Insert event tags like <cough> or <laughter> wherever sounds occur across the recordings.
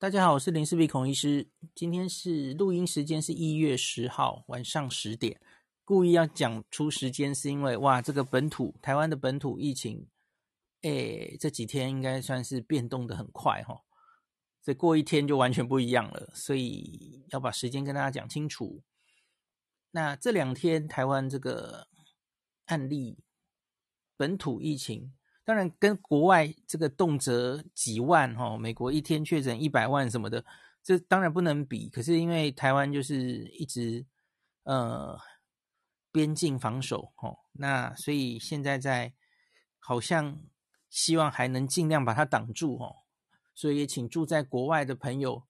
大家好，我是林氏璧孔医师。今天是录音时间是一月十号晚上十点，故意要讲出时间，是因为哇，这个本土台湾的本土疫情，诶，这几天应该算是变动的很快哈，这过一天就完全不一样了，所以要把时间跟大家讲清楚。那这两天台湾这个案例本土疫情。当然，跟国外这个动辄几万哈，美国一天确诊一百万什么的，这当然不能比。可是因为台湾就是一直呃边境防守哦，那所以现在在好像希望还能尽量把它挡住哦，所以也请住在国外的朋友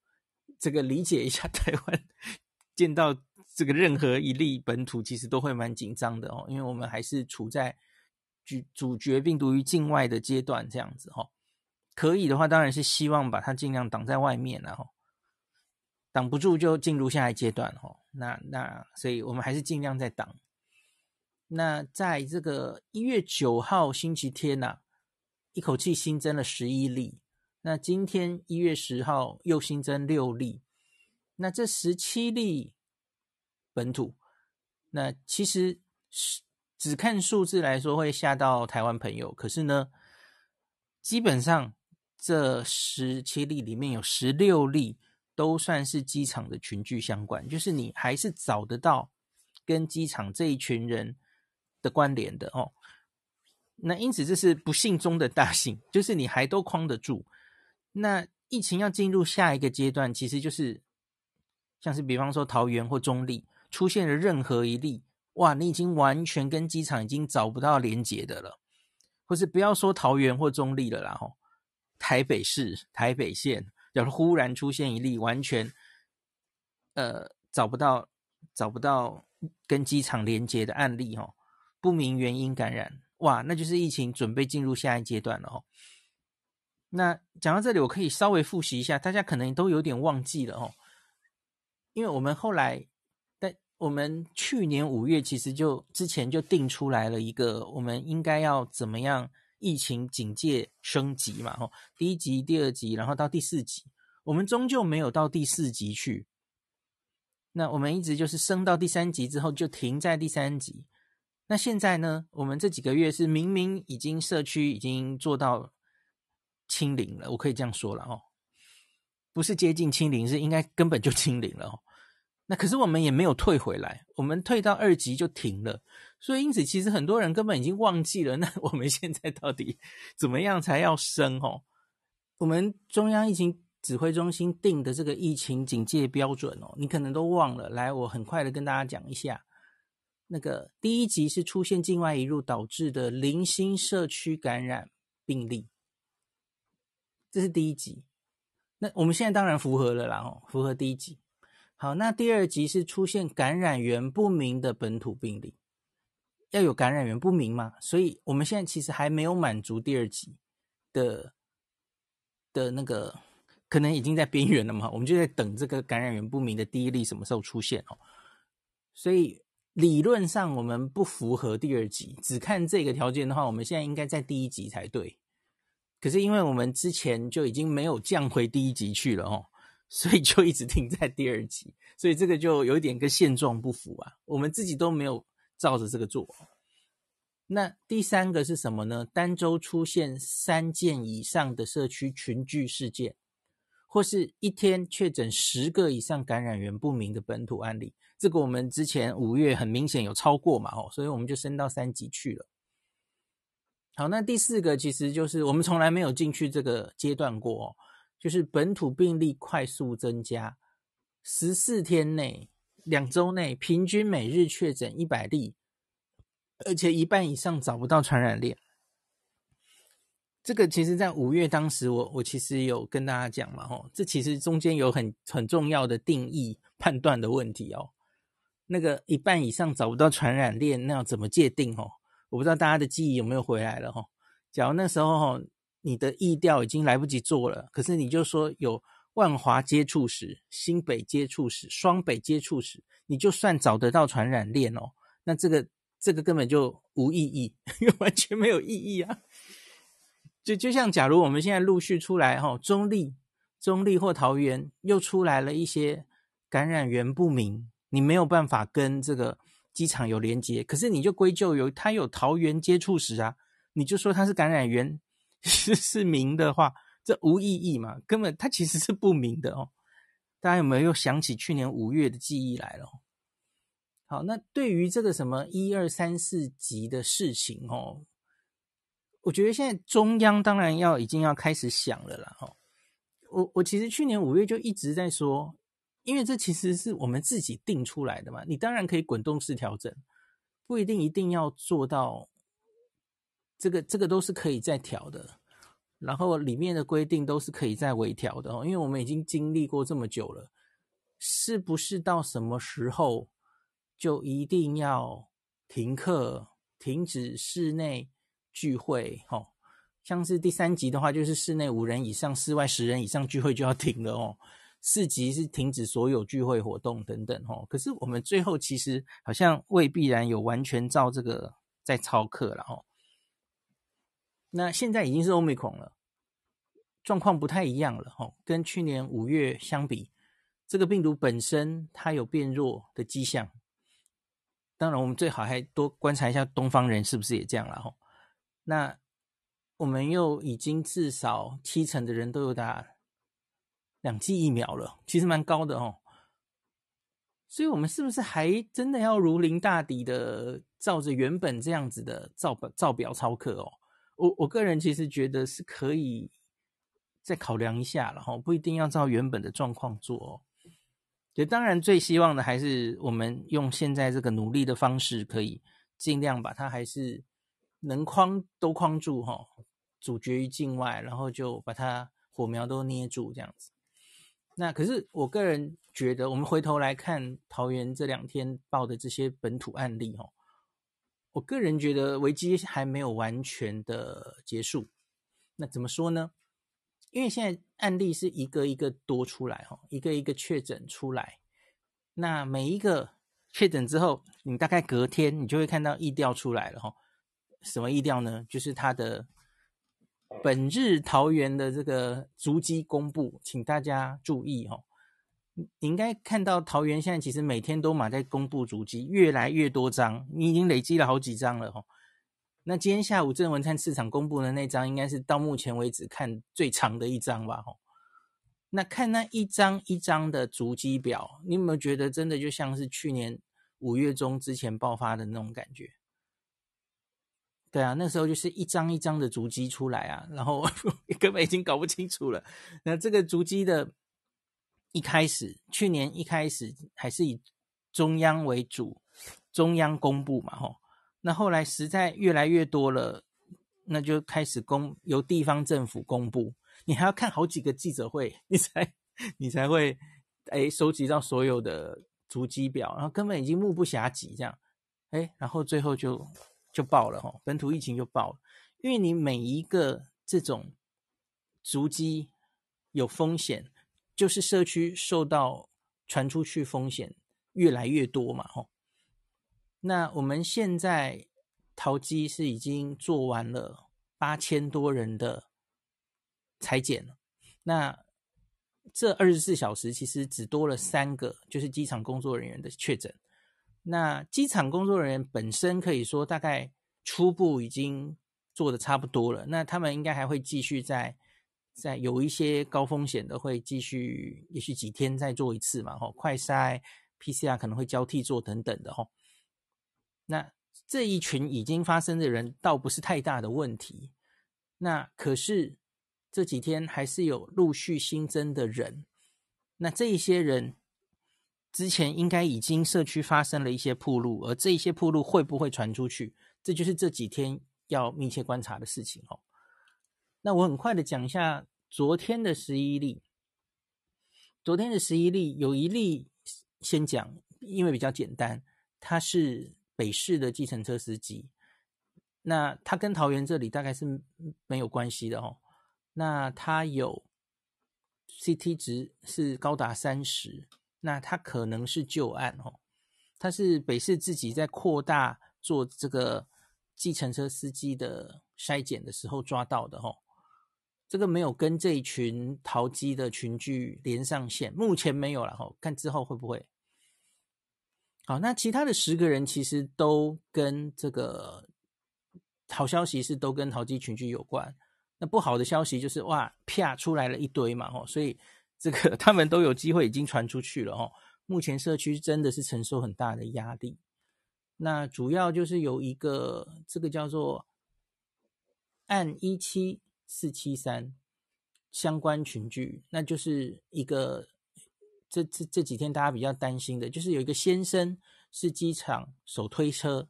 这个理解一下台湾，见到这个任何一例本土，其实都会蛮紧张的哦，因为我们还是处在。主主角病毒于境外的阶段，这样子哈，可以的话，当然是希望把它尽量挡在外面，然后挡不住就进入下一阶段哈。那那，所以我们还是尽量在挡。那在这个一月九号星期天呐、一口气新增了十一例。那今天一月十号又新增六例。那这十七例本土，那其实是。只看数字来说会吓到台湾朋友，可是呢，基本上这十七例里面有十六例都算是机场的群聚相关，就是你还是找得到跟机场这一群人的关联的哦。那因此这是不幸中的大幸，就是你还都框得住。那疫情要进入下一个阶段，其实就是像是比方说桃园或中坜出现了任何一例。哇，你已经完全跟机场已经找不到连结的了，或是不要说桃园或中坜了啦，吼，台北市、台北县，要是忽然出现一例完全，呃，找不到找不到跟机场连结的案例，吼，不明原因感染，哇，那就是疫情准备进入下一阶段了，吼。那讲到这里，我可以稍微复习一下，大家可能都有点忘记了，吼，因为我们后来。我们去年五月其实就之前就定出来了一个，我们应该要怎么样疫情警戒升级嘛？吼，第一级、第二级，然后到第四级，我们终究没有到第四级去。那我们一直就是升到第三级之后就停在第三级。那现在呢？我们这几个月是明明已经社区已经做到清零了，我可以这样说了哦，不是接近清零，是应该根本就清零了哦。那可是我们也没有退回来，我们退到二级就停了，所以因此其实很多人根本已经忘记了。<laughs> 那我们现在到底怎么样才要升？哦，我们中央疫情指挥中心定的这个疫情警戒标准哦，你可能都忘了。来，我很快的跟大家讲一下，那个第一级是出现境外移入导致的零星社区感染病例，这是第一级。那我们现在当然符合了啦，哦，符合第一级。好，那第二级是出现感染源不明的本土病例，要有感染源不明嘛？所以我们现在其实还没有满足第二级的的那个，可能已经在边缘了嘛？我们就在等这个感染源不明的第一例什么时候出现哦。所以理论上我们不符合第二级，只看这个条件的话，我们现在应该在第一级才对。可是因为我们之前就已经没有降回第一级去了哦。所以就一直停在第二级，所以这个就有点跟现状不符啊。我们自己都没有照着这个做。那第三个是什么呢？单周出现三件以上的社区群聚事件，或是一天确诊十个以上感染源不明的本土案例，这个我们之前五月很明显有超过嘛，哦，所以我们就升到三级去了。好，那第四个其实就是我们从来没有进去这个阶段过哦。就是本土病例快速增加，十四天内、两周内平均每日确诊一百例，而且一半以上找不到传染链。这个其实，在五月当时我，我其实有跟大家讲嘛，吼，这其实中间有很很重要的定义判断的问题哦。那个一半以上找不到传染链，那要怎么界定？哦，我不知道大家的记忆有没有回来了？吼，假如那时候，你的疫调已经来不及做了，可是你就说有万华接触史、新北接触史、双北接触史，你就算找得到传染链哦，那这个这个根本就无意义，<laughs> 完全没有意义啊！就就像假如我们现在陆续出来哈，中坜中坜或桃园又出来了一些感染源不明，你没有办法跟这个机场有连接，可是你就归咎于他有桃园接触史啊，你就说他是感染源是是明的话，这无意义嘛，根本它其实是不明的哦。大家有没有又想起去年五月的记忆来了？好，那对于这个什么一二三四级的事情哦，我觉得现在中央当然要已经要开始想了啦。哈，我我其实去年五月就一直在说，因为这其实是我们自己定出来的嘛，你当然可以滚动式调整，不一定一定要做到这个，这个都是可以再调的。然后里面的规定都是可以再微调的哦，因为我们已经经历过这么久了，是不是到什么时候就一定要停课、停止室内聚会？哦，像是第三级的话，就是室内五人以上、室外十人以上聚会就要停了哦。四级是停止所有聚会活动等等哦。可是我们最后其实好像未必然有完全照这个在操课了哦。那现在已经是 Omicron 了，状况不太一样了哈。跟去年五月相比，这个病毒本身它有变弱的迹象。当然，我们最好还多观察一下东方人是不是也这样了哈。那我们又已经至少七成的人都有打两剂疫苗了，其实蛮高的哦。所以，我们是不是还真的要如临大敌的照着原本这样子的照表照表操课哦？我我个人其实觉得是可以再考量一下了哈，不一定要照原本的状况做哦。就当然最希望的还是我们用现在这个努力的方式，可以尽量把它还是能框都框住哈，阻绝于境外，然后就把它火苗都捏住这样子。那可是我个人觉得，我们回头来看桃园这两天报的这些本土案例哈。我个人觉得危机还没有完全的结束。那怎么说呢？因为现在案例是一个一个多出来，哈，一个一个确诊出来。那每一个确诊之后，你大概隔天你就会看到疫调出来了，哈。什么疫调呢？就是他的本日桃园的这个足迹公布，请大家注意，哈。你应该看到桃园现在其实每天都马在公布足迹，越来越多张，你已经累积了好几张了哈。那今天下午郑文灿市场公布的那张，应该是到目前为止看最长的一张吧哈。那看那一张一张的足迹表，你有没有觉得真的就像是去年五月中之前爆发的那种感觉？对啊，那时候就是一张一张的足迹出来啊，然后 <laughs> 根本已经搞不清楚了。那这个足迹的。一开始，去年一开始还是以中央为主，中央公布嘛，吼。那后来实在越来越多了，那就开始公由地方政府公布。你还要看好几个记者会，<laughs> 你才你才会哎收集到所有的足迹表，然后根本已经目不暇及这样，哎，然后最后就就爆了吼，本土疫情就爆了，因为你每一个这种足迹有风险。就是社区受到传出去风险越来越多嘛，吼。那我们现在淘机是已经做完了八千多人的裁剪了。那这二十四小时其实只多了三个，就是机场工作人员的确诊。那机场工作人员本身可以说大概初步已经做的差不多了，那他们应该还会继续在。在有一些高风险的会继续，也许几天再做一次嘛，吼，快筛、PCR 可能会交替做等等的，吼。那这一群已经发生的人倒不是太大的问题，那可是这几天还是有陆续新增的人，那这一些人之前应该已经社区发生了一些铺路，而这一些铺路会不会传出去，这就是这几天要密切观察的事情，吼。那我很快的讲一下昨天的十一例。昨天的十一例有一例先讲，因为比较简单，他是北市的计程车司机。那他跟桃园这里大概是没有关系的哦。那他有 CT 值是高达三十，那他可能是旧案哦。他是北市自己在扩大做这个计程车司机的筛检的时候抓到的哦。这个没有跟这一群淘机的群聚连上线，目前没有了哈，看之后会不会。好，那其他的十个人其实都跟这个好消息是都跟淘机群聚有关，那不好的消息就是哇，啪出来了一堆嘛哈，所以这个 <laughs> 他们都有机会已经传出去了哦。目前社区真的是承受很大的压力，那主要就是有一个这个叫做按一期四七三相关群聚，那就是一个。这这这几天大家比较担心的，就是有一个先生是机场手推车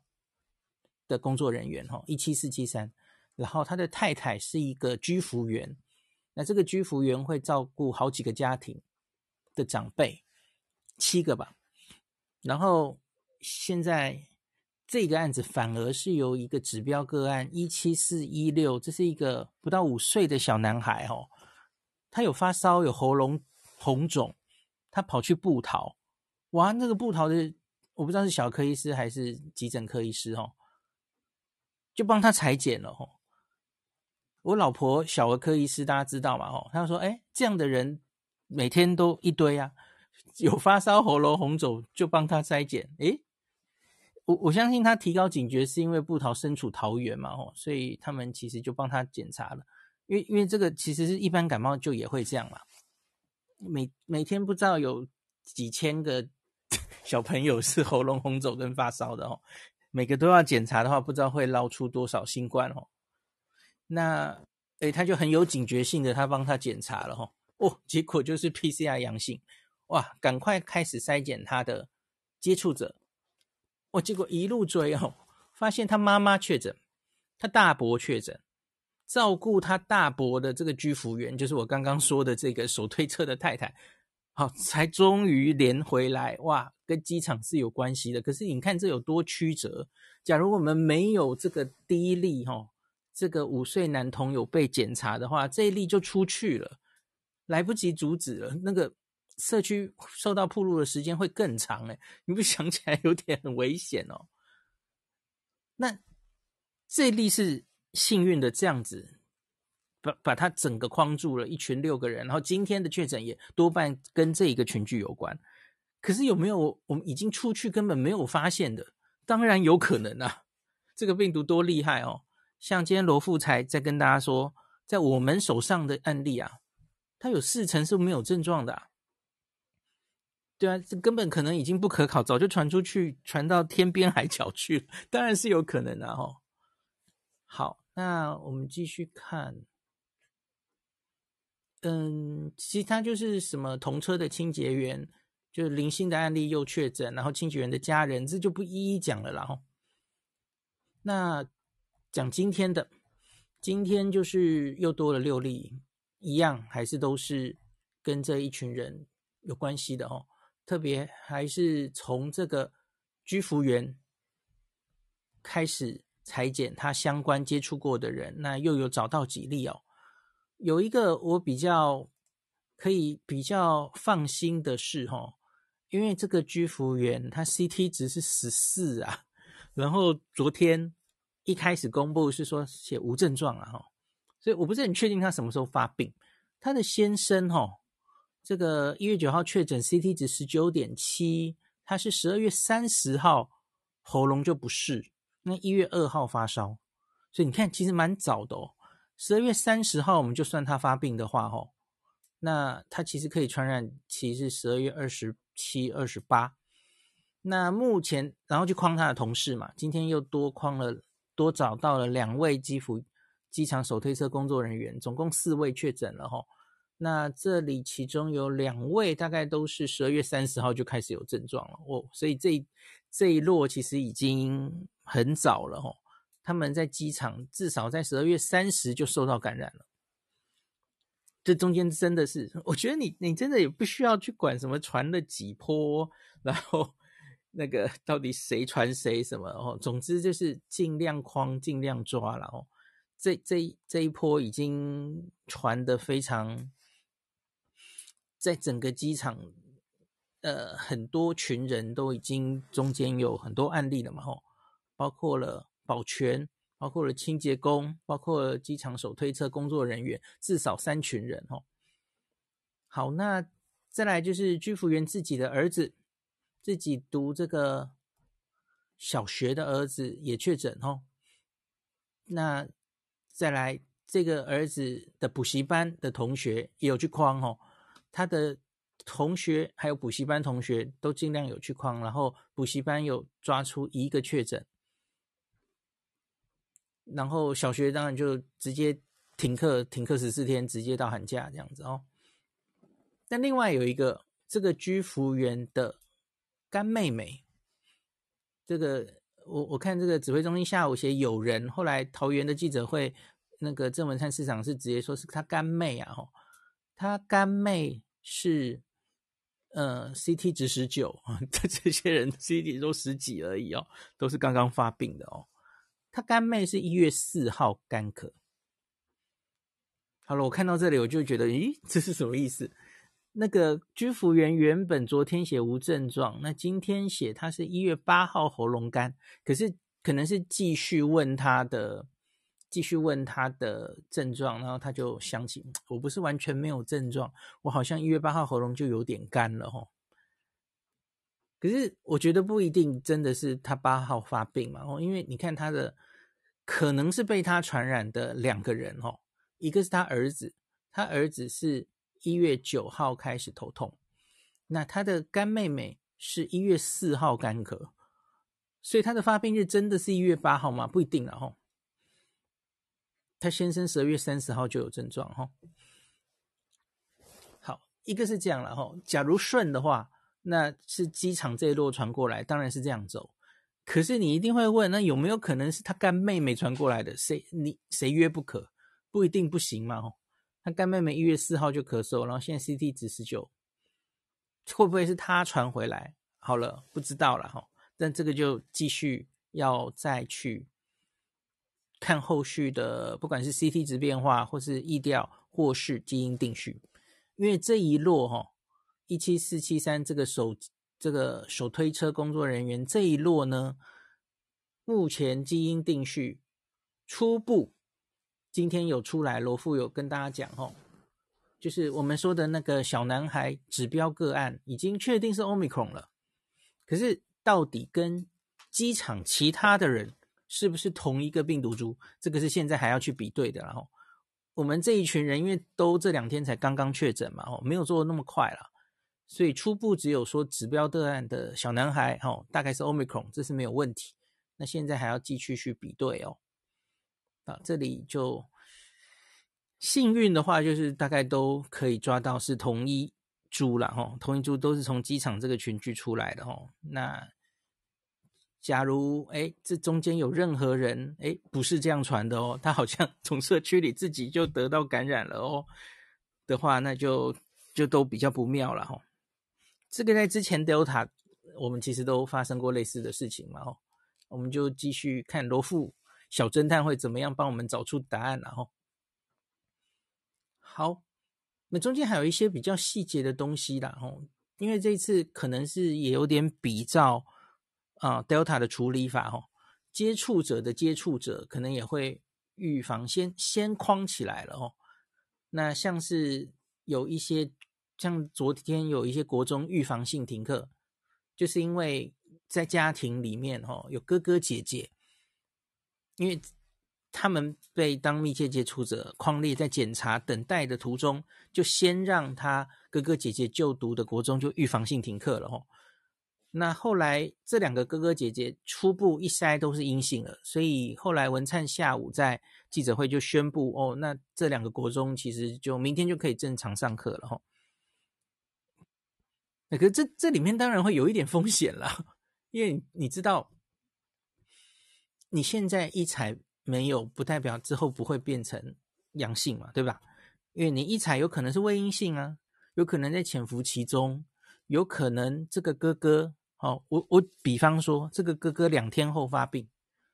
的工作人员，哈，一七四七三，然后他的太太是一个居服员，那这个居服员会照顾好几个家庭的长辈，七个吧，然后现在这个案子反而是由一个指标个案一七四一六，这是一个不到五岁的小男孩，哦，他有发烧，有喉咙红肿。他跑去布桃，哇，那个布桃的我不知道是小科医师还是急诊科医师哦，就帮他裁剪了哦。我老婆小儿科医师，大家知道嘛哦，他说，哎，这样的人每天都一堆啊，有发烧、喉咙红肿就帮他筛检。诶，我我相信他提高警觉是因为布桃身处桃园嘛哦，所以他们其实就帮他检查了，因为因为这个其实是一般感冒就也会这样嘛。每每天不知道有几千个 <laughs> 小朋友是喉咙红肿跟发烧的哦，每个都要检查的话，不知道会捞出多少新冠哦。那诶，他就很有警觉性的，他帮他检查了哈，哦，结果就是 PCR 阳性，哇，赶快开始筛检他的接触者，哦，结果一路追哦，发现他妈妈确诊，他大伯确诊。照顾他大伯的这个居服员，就是我刚刚说的这个手推车的太太，好，才终于连回来。哇，跟机场是有关系的。可是你看这有多曲折。假如我们没有这个第一例，哈，这个五岁男童有被检查的话，这一例就出去了，来不及阻止了。那个社区受到铺路的时间会更长，哎，你不想起来有点很危险哦。那这例是。幸运的这样子，把把他整个框住了，一群六个人。然后今天的确诊也多半跟这一个群聚有关。可是有没有我们已经出去根本没有发现的？当然有可能啊！这个病毒多厉害哦！像今天罗富才在跟大家说，在我们手上的案例啊，他有四成是没有症状的。对啊，这根本可能已经不可考，早就传出去，传到天边海角去了。当然是有可能的哦。好，那我们继续看。嗯，其他就是什么同车的清洁员，就是零星的案例又确诊，然后清洁员的家人，这就不一一讲了啦。然后，那讲今天的，今天就是又多了六例，一样还是都是跟这一群人有关系的哦。特别还是从这个居服员开始。裁剪他相关接触过的人，那又有找到几例哦。有一个我比较可以比较放心的是哦，因为这个居服员他 CT 值是十四啊，然后昨天一开始公布是说写无症状啊哈，所以我不是很确定他什么时候发病。他的先生哦，这个一月九号确诊 CT 值十九点七，他是十二月三十号喉咙就不适。那一月二号发烧，所以你看，其实蛮早的哦。十二月三十号，我们就算他发病的话，哦，那他其实可以传染期是十二月二十七、二十八。那目前，然后就框他的同事嘛，今天又多框了，多找到了两位机服机场手推车工作人员，总共四位确诊了，吼。那这里其中有两位大概都是十二月三十号就开始有症状了，哦，所以这这一落其实已经。很早了哦，他们在机场至少在十二月三十就受到感染了。这中间真的是，我觉得你你真的也不需要去管什么传了几波，然后那个到底谁传谁什么哦。总之就是尽量框，尽量抓了哦。这这这一波已经传的非常，在整个机场，呃，很多群人都已经中间有很多案例了嘛吼。包括了保全，包括了清洁工，包括了机场手推车工作人员，至少三群人吼。好，那再来就是居服员自己的儿子，自己读这个小学的儿子也确诊吼。那再来这个儿子的补习班的同学也有去框哦，他的同学还有补习班同学都尽量有去框，然后补习班有抓出一个确诊。然后小学当然就直接停课，停课十四天，直接到寒假这样子哦。但另外有一个这个居服员的干妹妹，这个我我看这个指挥中心下午写有人，后来桃园的记者会，那个郑文灿市长是直接说是他干妹啊，哦，他干妹是呃 CT 值十九啊，<laughs> 这这些人 <laughs> CT 都十几而已哦，都是刚刚发病的哦。他干妹是一月四号干咳。好了，我看到这里我就觉得，咦，这是什么意思？那个居服员原本昨天写无症状，那今天写他是一月八号喉咙干，可是可能是继续问他的，继续问他的症状，然后他就想起，我不是完全没有症状，我好像一月八号喉咙就有点干了吼。可是我觉得不一定真的是他八号发病嘛，哦，因为你看他的。可能是被他传染的两个人哦，一个是他儿子，他儿子是一月九号开始头痛，那他的干妹妹是一月四号干咳，所以他的发病日真的是一月八号吗？不一定了哈。他先生十二月三十号就有症状哈。好，一个是这样了哈。假如顺的话，那是机场这一路传过来，当然是这样走。可是你一定会问，那有没有可能是他干妹妹传过来的？谁你谁约不可？不一定不行嘛。哦，他干妹妹一月四号就咳嗽，然后现在 CT 值十九，会不会是他传回来？好了，不知道了哈。但这个就继续要再去看后续的，不管是 CT 值变化，或是疫调，或是基因定序，因为这一落哈一七四七三这个手。这个手推车工作人员这一落呢，目前基因定序初步，今天有出来，罗富有跟大家讲哦，就是我们说的那个小男孩指标个案已经确定是 Omicron 了，可是到底跟机场其他的人是不是同一个病毒株，这个是现在还要去比对的。然后我们这一群人因为都这两天才刚刚确诊嘛，哦，没有做的那么快了。所以初步只有说指标个案的小男孩，哦，大概是 Omicron，这是没有问题。那现在还要继续去比对哦。啊，这里就幸运的话，就是大概都可以抓到是同一株了，哈，同一株都是从机场这个群聚出来的，哈。那假如哎，这中间有任何人哎不是这样传的哦，他好像 <laughs> 从社区里自己就得到感染了哦的话，那就就都比较不妙了，哈。这个在之前 Delta，我们其实都发生过类似的事情嘛，吼，我们就继续看罗富小侦探会怎么样帮我们找出答案，然后，好，那中间还有一些比较细节的东西啦，吼，因为这一次可能是也有点比照啊 Delta 的处理法，哦，接触者的接触者可能也会预防先先框起来了，哦，那像是有一些。像昨天有一些国中预防性停课，就是因为在家庭里面哦，有哥哥姐姐，因为他们被当密切接触者匡列在检查等待的途中，就先让他哥哥姐姐就读的国中就预防性停课了哦。那后来这两个哥哥姐姐初步一筛都是阴性了，所以后来文灿下午在记者会就宣布哦，那这两个国中其实就明天就可以正常上课了哈。那可是这这里面当然会有一点风险了，因为你知道，你现在一采没有，不代表之后不会变成阳性嘛，对吧？因为你一采有可能是伪阴性啊，有可能在潜伏其中，有可能这个哥哥，哦，我我比方说这个哥哥两天后发病，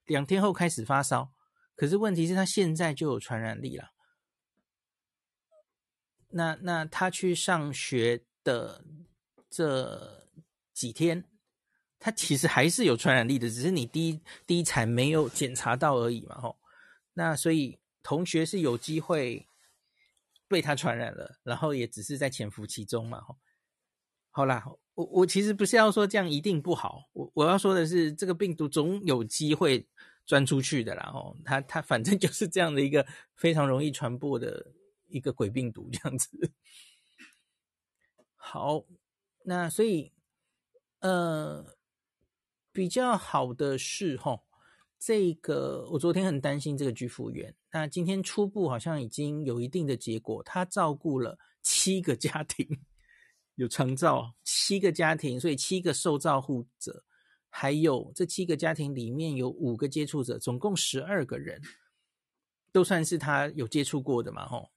两天后开始发烧，可是问题是他现在就有传染力了，那那他去上学的。这几天，他其实还是有传染力的，只是你第一第一采没有检查到而已嘛，吼。那所以同学是有机会被他传染了，然后也只是在潜伏其中嘛。好啦，我我其实不是要说这样一定不好，我我要说的是，这个病毒总有机会钻出去的啦。哦，它它反正就是这样的一个非常容易传播的一个鬼病毒这样子。<laughs> 好，那所以呃，比较好的是齁。这个我昨天很担心这个居服员，那今天初步好像已经有一定的结果，他照顾了七个家庭，有长照七个家庭，所以七个受照护者，还有这七个家庭里面有五个接触者，总共十二个人，都算是他有接触过的嘛，吼。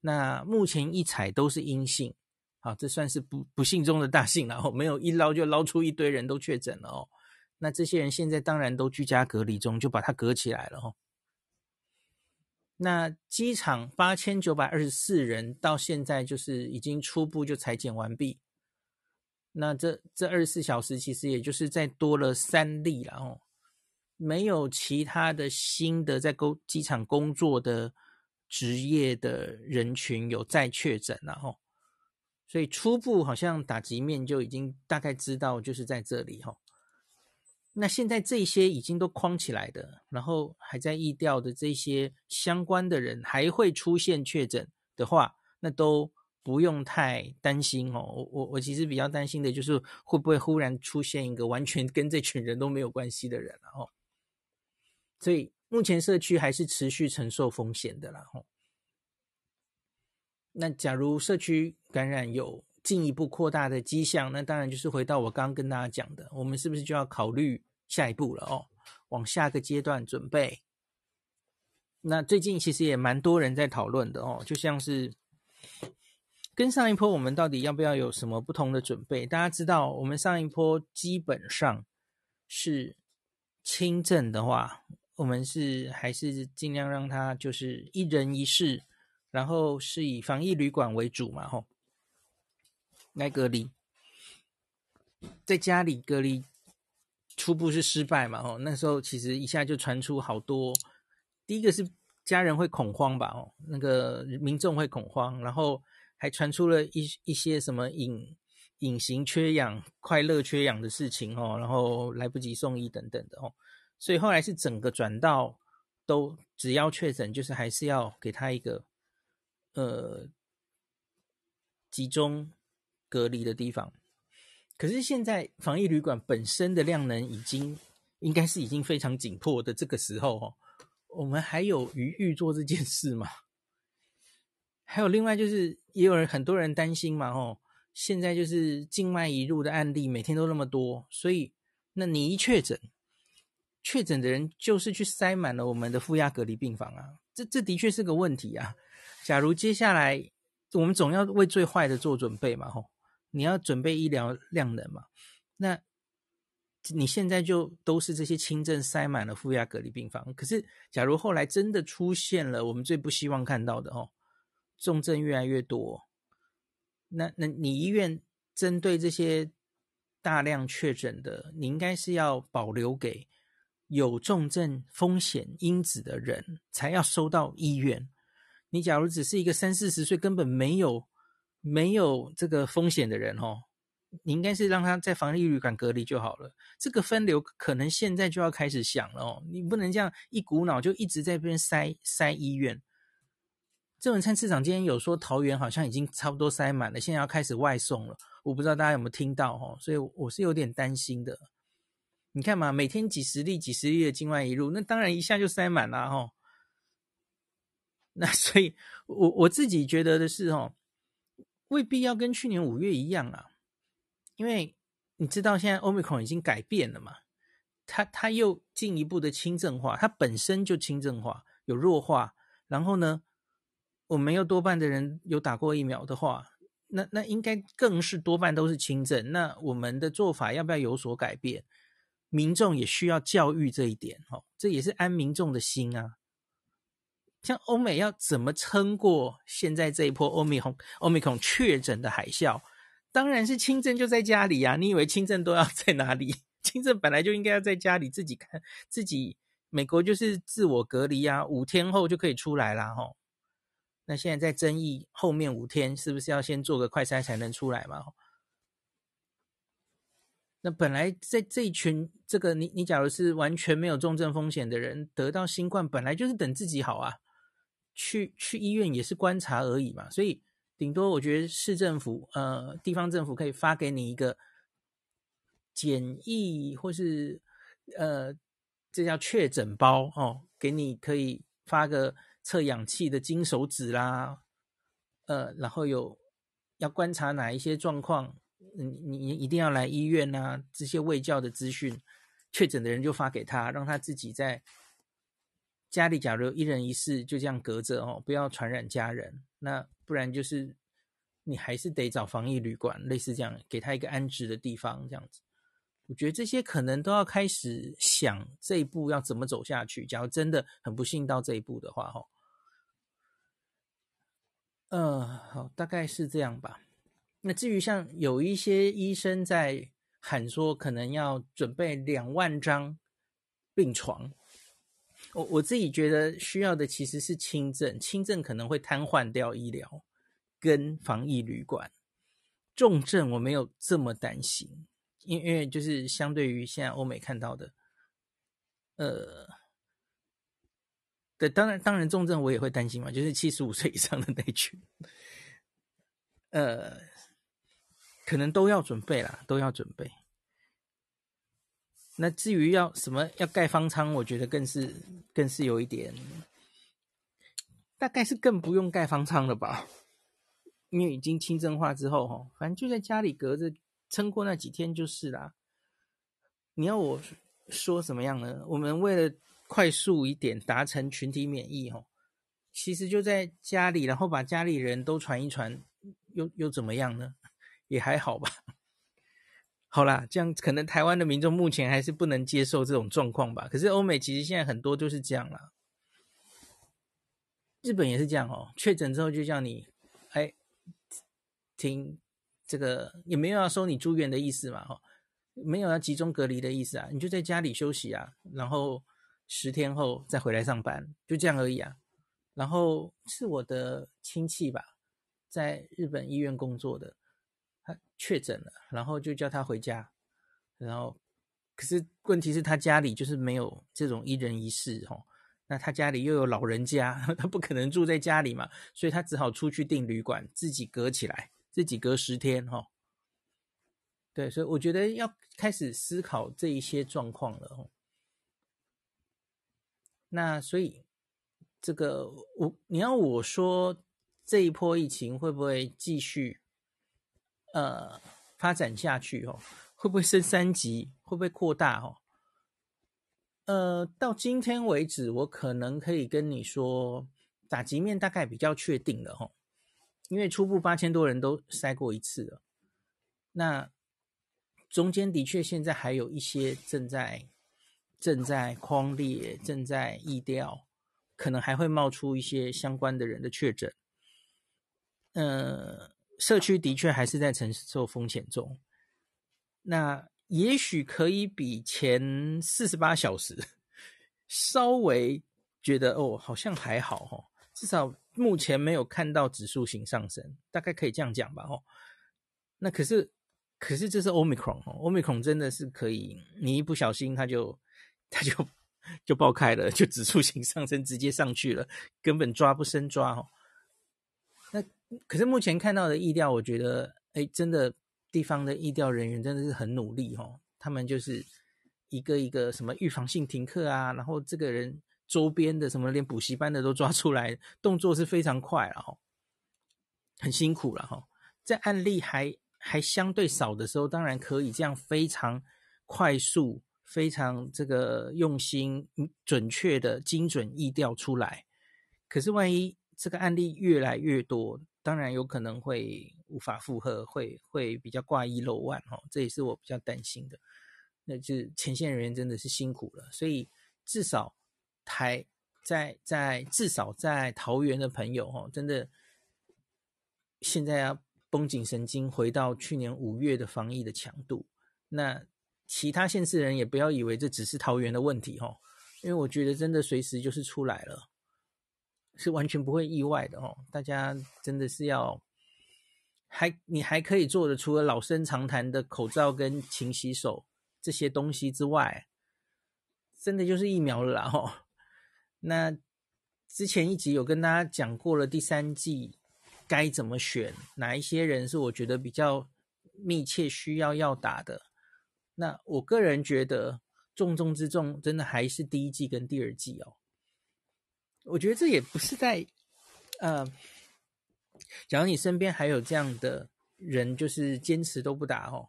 那目前一采都是阴性，好，这算是不不幸中的大幸了，然后没有一捞就捞出一堆人都确诊了哦。那这些人现在当然都居家隔离中，就把它隔起来了吼。那机场八千九百二十四人到现在就是已经初步就裁剪完毕。那这这二十四小时其实也就是再多了三例了哦，没有其他的新的在工机场工作的职业的人群有再确诊了哈。所以初步好像打击面就已经大概知道就是在这里哈。那现在这些已经都框起来的，然后还在疫调的这些相关的人，还会出现确诊的话，那都不用太担心哦。我我我其实比较担心的就是会不会忽然出现一个完全跟这群人都没有关系的人，然后，所以目前社区还是持续承受风险的啦。吼，那假如社区感染有进一步扩大的迹象，那当然就是回到我刚刚跟大家讲的，我们是不是就要考虑下一步了哦？往下个阶段准备。那最近其实也蛮多人在讨论的哦，就像是跟上一波我们到底要不要有什么不同的准备？大家知道，我们上一波基本上是轻症的话，我们是还是尽量让它就是一人一室，然后是以防疫旅馆为主嘛，吼。来隔离，在家里隔离，初步是失败嘛？哦，那时候其实一下就传出好多。第一个是家人会恐慌吧？哦，那个民众会恐慌，然后还传出了一一些什么隐隐形缺氧、快乐缺氧的事情哦，然后来不及送医等等的哦。所以后来是整个转到都只要确诊，就是还是要给他一个呃集中。隔离的地方，可是现在防疫旅馆本身的量能已经应该是已经非常紧迫的这个时候哦，我们还有余裕做这件事吗？<laughs> 还有另外就是也有人很多人担心嘛哦，现在就是境外移入的案例每天都那么多，所以那你一确诊，确诊的人就是去塞满了我们的负压隔离病房啊，这这的确是个问题啊。假如接下来我们总要为最坏的做准备嘛吼。你要准备医疗量能嘛？那你现在就都是这些轻症塞满了负压隔离病房。可是，假如后来真的出现了我们最不希望看到的哦，重症越来越多，那那你医院针对这些大量确诊的，你应该是要保留给有重症风险因子的人才要收到医院。你假如只是一个三四十岁，根本没有。没有这个风险的人哦，你应该是让他在防疫旅馆隔离就好了。这个分流可能现在就要开始想了哦，你不能这样一股脑就一直在边塞塞医院。郑文灿市长今天有说桃园好像已经差不多塞满了，现在要开始外送了。我不知道大家有没有听到哦，所以我是有点担心的。你看嘛，每天几十例、几十例的境外移入，那当然一下就塞满了哦。<laughs> 那所以我我自己觉得的是哦。未必要跟去年五月一样啊，因为你知道现在 Omicron 已经改变了嘛，它它又进一步的轻症化，它本身就轻症化，有弱化，然后呢，我们又多半的人有打过疫苗的话，那那应该更是多半都是轻症，那我们的做法要不要有所改变？民众也需要教育这一点，哦，这也是安民众的心啊。像欧美要怎么撑过现在这一波欧米红欧米孔确诊的海啸？当然是轻症就在家里呀、啊！你以为轻症都要在哪里？<laughs> 轻症本来就应该要在家里自己看自己美国就是自我隔离啊，五天后就可以出来啦。吼。那现在在争议后面五天是不是要先做个快筛才能出来嘛？那本来在这一群这个你你假如是完全没有重症风险的人得到新冠，本来就是等自己好啊，去去医院也是观察而已嘛。所以顶多我觉得市政府呃地方政府可以发给你一个检疫或是呃这叫确诊包哦，给你可以发个。测氧气的金手指啦，呃，然后有要观察哪一些状况，你你一定要来医院呐、这些卫教的资讯，确诊的人就发给他，让他自己在家里，假如一人一室，就这样隔着哦，不要传染家人。那不然就是你还是得找防疫旅馆，类似这样，给他一个安置的地方，这样子。我觉得这些可能都要开始想这一步要怎么走下去。假如真的很不幸到这一步的话，哈。嗯、好，大概是这样吧。那至于像有一些医生在喊说，可能要准备两万张病床，我我自己觉得需要的其实是轻症，轻症可能会瘫痪掉医疗跟防疫旅馆，重症我没有这么担心，因为因为就是相对于现在欧美看到的，呃。对，当然，当然，重症我也会担心嘛，就是七十五岁以上的那群，呃，可能都要准备啦，都要准备。那至于要什么要盖方舱，我觉得更是更是有一点，大概是更不用盖方舱了吧，因为已经轻症化之后，哈，反正就在家里隔着撑过那几天就是啦。你要我说什么样呢？我们为了。快速一点达成群体免疫哦，其实就在家里，然后把家里人都传一传，又又怎么样呢？也还好吧。好啦，这样可能台湾的民众目前还是不能接受这种状况吧。可是欧美其实现在很多都是这样啦，日本也是这样哦。确诊之后就叫你哎停，这个也没有要收你住院的意思嘛，哈，没有要集中隔离的意思啊，你就在家里休息啊，然后。十天后再回来上班，就这样而已啊。然后是我的亲戚吧，在日本医院工作的，确诊了，然后就叫他回家。然后，可是问题是他家里就是没有这种一人一室哦。那他家里又有老人家，<laughs> 他不可能住在家里嘛，所以他只好出去订旅馆，自己隔起来，自己隔十天哈。对，所以我觉得要开始思考这一些状况了。那所以，这个我你要我说这一波疫情会不会继续呃发展下去哦？会不会升三级？会不会扩大哦？呃，到今天为止，我可能可以跟你说，打击面大概比较确定了哦，因为初步八千多人都筛过一次了。那中间的确现在还有一些正在。正在框列，正在疫调，可能还会冒出一些相关的人的确诊。呃，社区的确还是在承受风险中。那也许可以比前四十八小时稍微觉得哦，好像还好哦，至少目前没有看到指数型上升，大概可以这样讲吧。哦，那可是，可是这是 Omicron 哦，Omicron 真的是可以，你一不小心它就。它就就爆开了，就指数型上升，直接上去了，根本抓不生抓哦。可是目前看到的疫调，我觉得，哎，真的地方的疫调人员真的是很努力哦。他们就是一个一个什么预防性停课啊，然后这个人周边的什么连补习班的都抓出来，动作是非常快了哈，很辛苦了哈。在案例还还相对少的时候，当然可以这样非常快速。非常这个用心、准确的精准疫调出来，可是万一这个案例越来越多，当然有可能会无法负荷，会会比较挂一漏万哦，这也是我比较担心的。那就前线人员真的是辛苦了，所以至少台在在至少在桃园的朋友哦，真的现在要绷紧神经，回到去年五月的防疫的强度，那。其他县市人也不要以为这只是桃园的问题哈，因为我觉得真的随时就是出来了，是完全不会意外的哦。大家真的是要还你还可以做的，除了老生常谈的口罩跟勤洗手这些东西之外，真的就是疫苗了啦哦。那之前一集有跟大家讲过了，第三季该怎么选，哪一些人是我觉得比较密切需要要打的。那我个人觉得。重中之重，真的还是第一季跟第二季哦。我觉得这也不是在，呃，假如你身边还有这样的人，就是坚持都不打哦，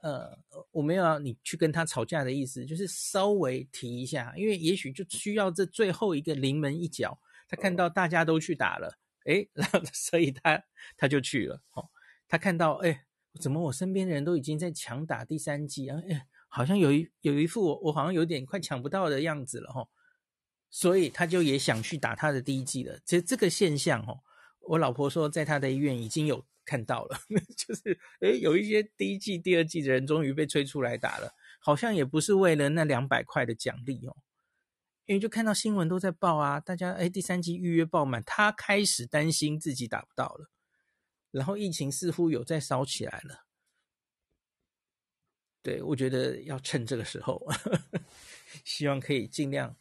呃，我没有要你去跟他吵架的意思，就是稍微提一下，因为也许就需要这最后一个临门一脚，他看到大家都去打了，诶，<laughs> 然后所以他他就去了哦。他看到，诶，怎么我身边的人都已经在抢打第三季啊？诶好像有一有一副我我好像有点快抢不到的样子了齁，所以他就也想去打他的第一剂了。其实这个现象哦，我老婆说在他的医院已经有看到了，<laughs> 就是诶有一些第一剂、第二剂的人终于被催出来打了，好像也不是为了那两百块的奖励哦，因为就看到新闻都在报啊，大家诶第三剂预约爆满，他开始担心自己打不到了，然后疫情似乎有在烧起来了。对，我觉得要趁这个时候，<laughs> 呵呵希望可以尽量。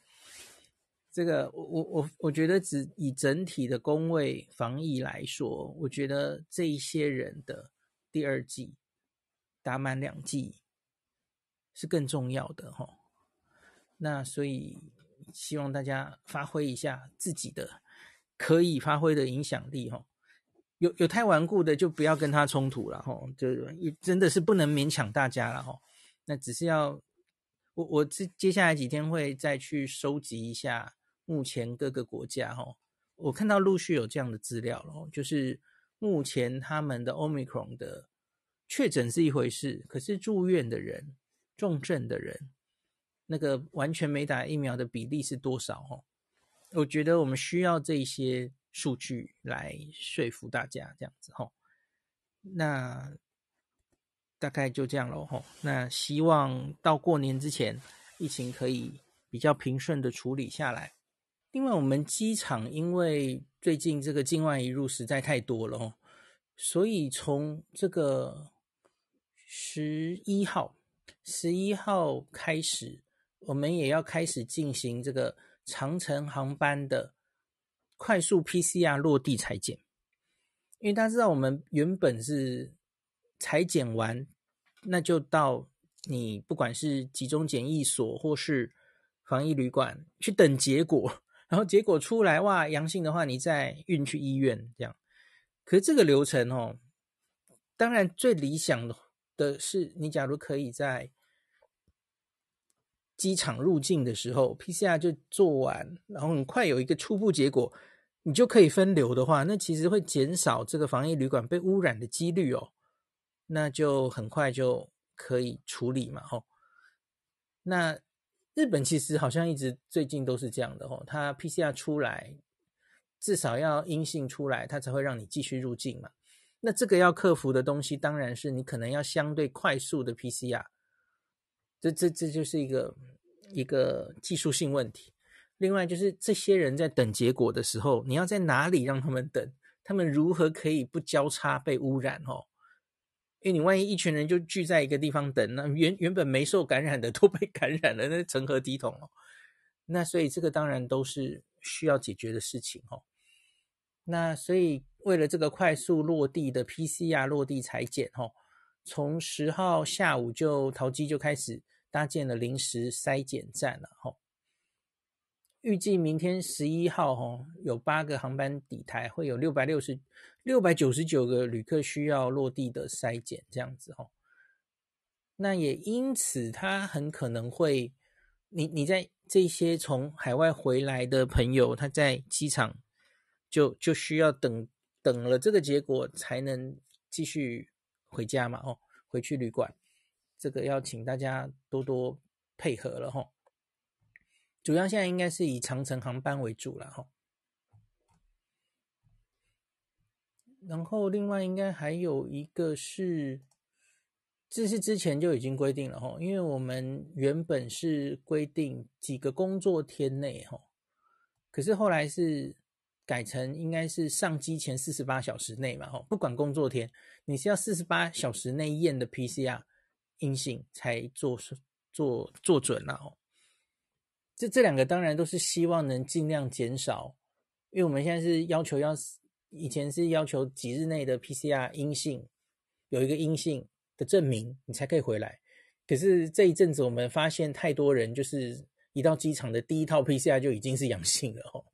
这个，我我我我觉得只以整体的公卫防疫来说，我觉得这一些人的第二季打满两剂是更重要的哈。那所以希望大家发挥一下自己的可以发挥的影响力哈。有有太顽固的，就不要跟他冲突了哈，就也真的是不能勉强大家了哈。那只是要我我接接下来几天会再去收集一下目前各个国家哈，我看到陆续有这样的资料了，就是目前他们的 Omicron 的确诊是一回事，可是住院的人、重症的人，那个完全没打疫苗的比例是多少哈？我觉得我们需要这些。数据来说服大家，这样子吼，那大概就这样喽吼。那希望到过年之前，疫情可以比较平顺的处理下来。另外，我们机场因为最近这个境外移入实在太多了哦，所以从这个十一号、十一号开始，我们也要开始进行这个长程航班的。快速 PCR 落地裁剪，因为大家知道，我们原本是裁剪完，那就到你不管是集中检疫所或是防疫旅馆去等结果，然后结果出来哇，阳性的话，你再运去医院这样。可是这个流程哦，当然最理想的是，你假如可以在机场入境的时候，PCR 就做完，然后很快有一个初步结果，你就可以分流的话，那其实会减少这个防疫旅馆被污染的几率哦，那就很快就可以处理嘛，吼。那日本其实好像一直最近都是这样的，吼，它 PCR 出来至少要阴性出来，它才会让你继续入境嘛。那这个要克服的东西，当然是你可能要相对快速的 PCR。这这这就是一个一个技术性问题。另外就是这些人在等结果的时候，你要在哪里让他们等？他们如何可以不交叉被污染？哦，因为你万一一群人就聚在一个地方等，那原原本没受感染的都被 <laughs> 感染了，那成何体统哦？那所以这个当然都是需要解决的事情哦。那所以为了这个快速落地的 PCR 落地裁剪哦。从十号下午就桃机就开始搭建了临时筛检站了哈，预计明天十一号哈有八个航班抵台，会有六百六十六百九十九个旅客需要落地的筛检这样子哈，那也因此他很可能会，你你在这些从海外回来的朋友，他在机场就就需要等等了这个结果才能继续。回家嘛，哦，回去旅馆，这个要请大家多多配合了，吼。主要现在应该是以长程航班为主了，吼。然后另外应该还有一个是，这是之前就已经规定了哈，因为我们原本是规定几个工作天内哈，可是后来是改成应该是上机前四十八小时内嘛哈，不管工作天，你是要四十八小时内验的 PCR 阴性才做做做准了哦。这这两个当然都是希望能尽量减少，因为我们现在是要求要以前是要求几日内的 PCR 阴性，有一个阴性的证明，你才可以回来。可是这一阵子，我们发现太多人就是一到机场的第一套 PCR 就已经是阳性了吼。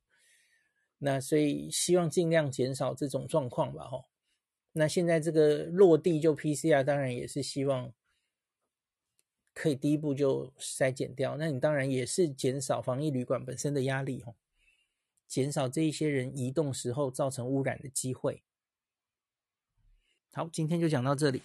那所以希望尽量减少这种状况吧吼。那现在这个落地就 PCR，当然也是希望可以第一步就筛检掉。那你当然也是减少防疫旅馆本身的压力吼，减少这一些人移动时候造成污染的机会。好，今天就讲到这里。